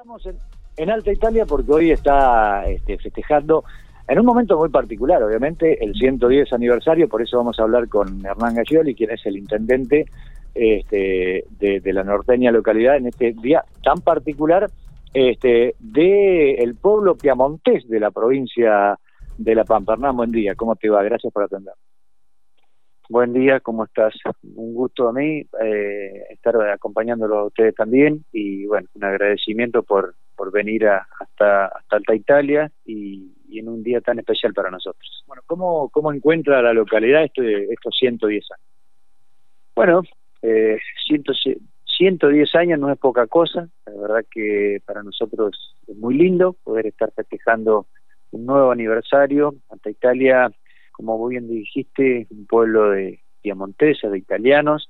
Estamos en, Alta Italia porque hoy está este, festejando en un momento muy particular, obviamente, el 110 aniversario, por eso vamos a hablar con Hernán Gallioli, quien es el intendente este, de, la norteña localidad en este día tan particular este, de pueblo piamontés de la provincia de La Pampa. Hernán, buen día, ¿cómo te va? Gracias por atender. Buen día, ¿cómo estás? Un gusto a mí eh, estar acompañándolo a ustedes también y bueno, un agradecimiento por, por venir hasta, hasta Alta Italia y, en un día tan especial para nosotros. Bueno, ¿cómo, cómo encuentra la localidad este, estos 110 años? Bueno, eh, 110 años no es poca cosa, la verdad que para nosotros es muy lindo poder estar festejando un nuevo aniversario. Alta Italia como bien dijiste, un pueblo de piamonteses, de italianos,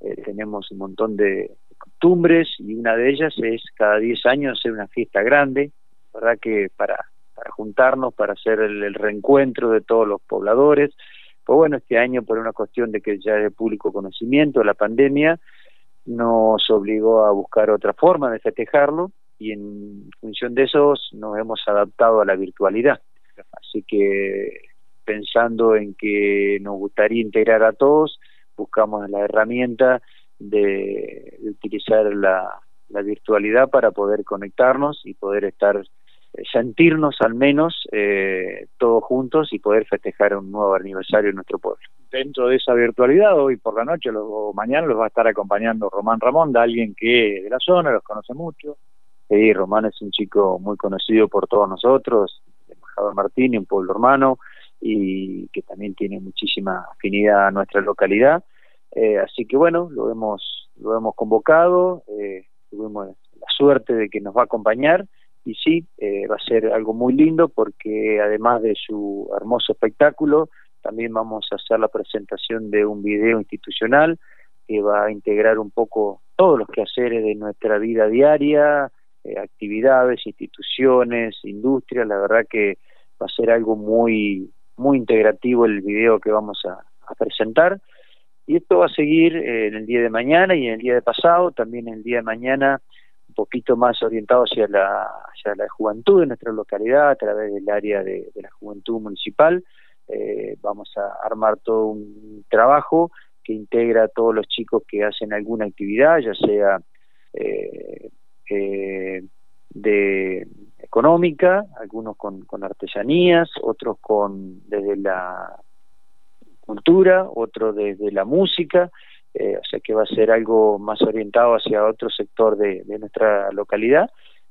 eh, tenemos un montón de costumbres y una de ellas es cada 10 años hacer una fiesta grande, verdad que para, para juntarnos, para hacer el, reencuentro de todos los pobladores. Pues bueno, este año por una cuestión de que ya es de público conocimiento, la pandemia nos obligó a buscar otra forma de festejarlo y en función de eso nos hemos adaptado a la virtualidad. Así que pensando en que nos gustaría integrar a todos, buscamos la herramienta de, utilizar la, virtualidad para poder conectarnos y poder estar eh, sentirnos al menos eh, todos juntos y poder festejar un nuevo aniversario en nuestro pueblo. Dentro de esa virtualidad, hoy por la noche o mañana los va a estar acompañando Román Ramón, de alguien que de la zona, los conoce mucho. Sí, Román es un chico muy conocido por todos nosotros, embajador Martín, un pueblo hermano, y que también tiene muchísima afinidad a nuestra localidad. Eh, así que bueno, lo hemos, lo hemos convocado, eh, tuvimos la suerte de que nos va a acompañar y sí, eh, va a ser algo muy lindo porque además de su hermoso espectáculo, también vamos a hacer la presentación de un video institucional que va a integrar un poco todos los quehaceres de nuestra vida diaria, actividades, instituciones, industrias, la verdad que va a ser algo muy muy integrativo el video que vamos a, presentar. Y esto va a seguir en el día de mañana y en el día de pasado, también en el día de mañana un poquito más orientado hacia la, hacia la juventud de nuestra localidad a través del área de, la juventud municipal. Eh, vamos a armar todo un trabajo que integra a todos los chicos que hacen alguna actividad, ya sea eh, eh, de económica, algunos con, con artesanías, otros con desde la cultura, otros desde la música, eh, o sea que va a ser algo más orientado hacia otro sector de, nuestra localidad.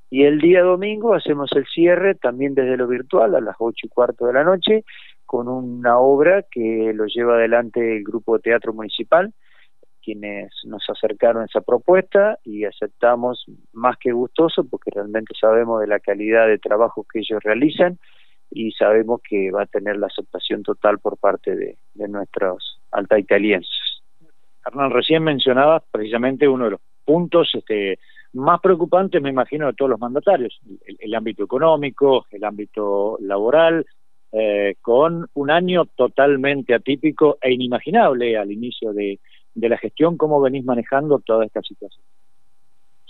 Y el día domingo hacemos el cierre también desde lo virtual a las ocho y cuarto de la noche con una obra que lo lleva adelante el grupo de teatro municipal, quienes nos acercaron esa propuesta y aceptamos más que gustoso porque realmente sabemos de la calidad de trabajo que ellos realizan y sabemos que va a tener la aceptación total por parte de, nuestros alta italienses. Hernán, recién mencionabas precisamente uno de los puntos este, más preocupantes, me imagino, de todos los mandatarios, el, ámbito económico, el ámbito laboral, eh, con un año totalmente atípico e inimaginable al inicio de, de la gestión, ¿cómo venís manejando toda esta situación?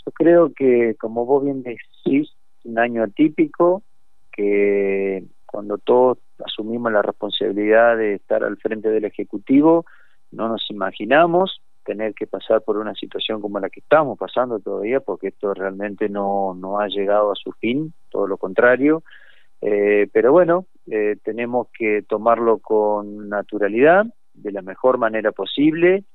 Yo creo que, como vos bien decís, un año atípico, que cuando todos asumimos la responsabilidad de estar al frente del Ejecutivo, no nos imaginamos tener que pasar por una situación como la que estamos pasando todavía, porque esto realmente no, no ha llegado a su fin, todo lo contrario. Eh, pero bueno, eh, tenemos que tomarlo con naturalidad, de la mejor manera posible,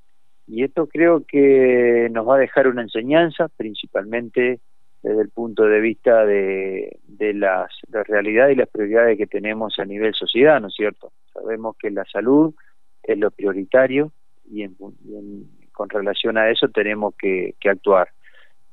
y esto creo que nos va a dejar una enseñanza, principalmente desde el punto de vista de, de las, la realidad y las prioridades que tenemos a nivel sociedad, ¿no es cierto? Sabemos que la salud es lo prioritario y, con relación a eso tenemos que, que actuar.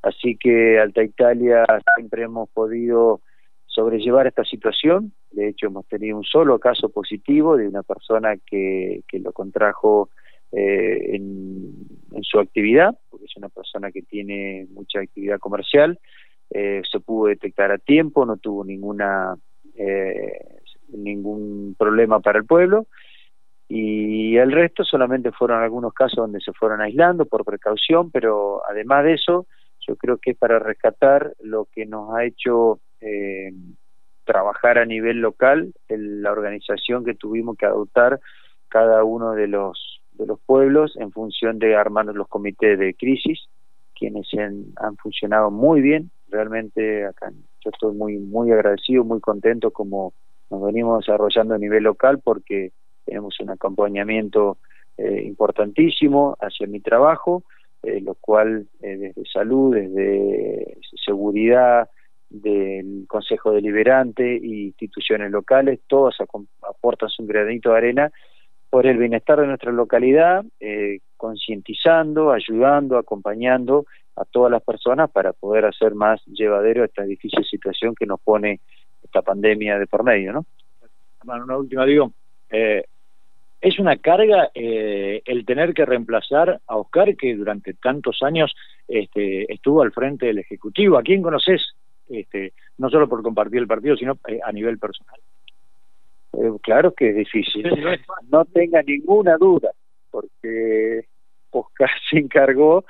Así que Alta Italia siempre hemos podido sobrellevar esta situación. De hecho, hemos tenido un solo caso positivo de una persona que, que lo contrajo eh, en, su actividad, porque es una persona que tiene mucha actividad comercial, eh, se pudo detectar a tiempo, no tuvo ninguna eh, ningún problema para el pueblo y el resto solamente fueron algunos casos donde se fueron aislando por precaución, pero además de eso yo creo que es para rescatar lo que nos ha hecho eh, trabajar a nivel local, la organización que tuvimos que adoptar cada uno de los de los pueblos en función de armar los comités de crisis, quienes han, funcionado muy bien, realmente acá yo estoy muy muy agradecido, muy contento como nos venimos desarrollando a nivel local porque tenemos un acompañamiento eh, importantísimo hacia mi trabajo, eh, lo cual eh, desde salud, desde seguridad, del Consejo Deliberante e instituciones locales, todas aportan su granito de arena por el bienestar de nuestra localidad, concientizando, ayudando, acompañando a todas las personas para poder hacer más llevadero esta difícil situación que nos pone esta pandemia de por medio, ¿no? Bueno, una última, digo, eh, es una carga eh, el tener que reemplazar a Oscar, que durante tantos años este, estuvo al frente del Ejecutivo. ¿A quién conoces? Este, no solo por compartir el partido, sino eh, a nivel personal. Claro que es difícil, no tenga ninguna duda, porque Oscar se encargó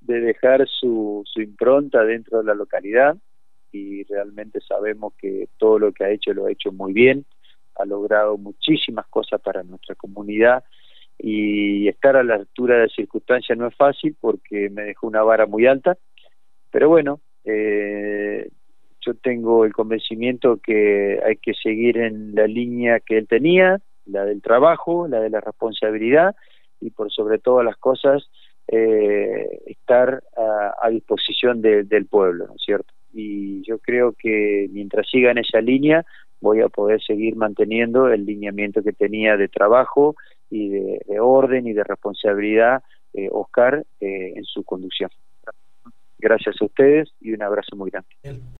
de dejar su, su impronta dentro de la localidad y realmente sabemos que todo lo que ha hecho lo ha hecho muy bien. Ha logrado muchísimas cosas para nuestra comunidad y estar a la altura de la circunstancia no es fácil porque me dejó una vara muy alta, pero bueno, eh, yo tengo el convencimiento que hay que seguir en la línea que él tenía, la del trabajo, la de la responsabilidad y por sobre todas las cosas eh, estar a, disposición del pueblo, ¿no es cierto? Y yo creo que mientras siga en esa línea voy a poder seguir manteniendo el lineamiento que tenía de trabajo y de, orden y de responsabilidad eh, Oscar eh, en su conducción. Gracias a ustedes y un abrazo muy grande.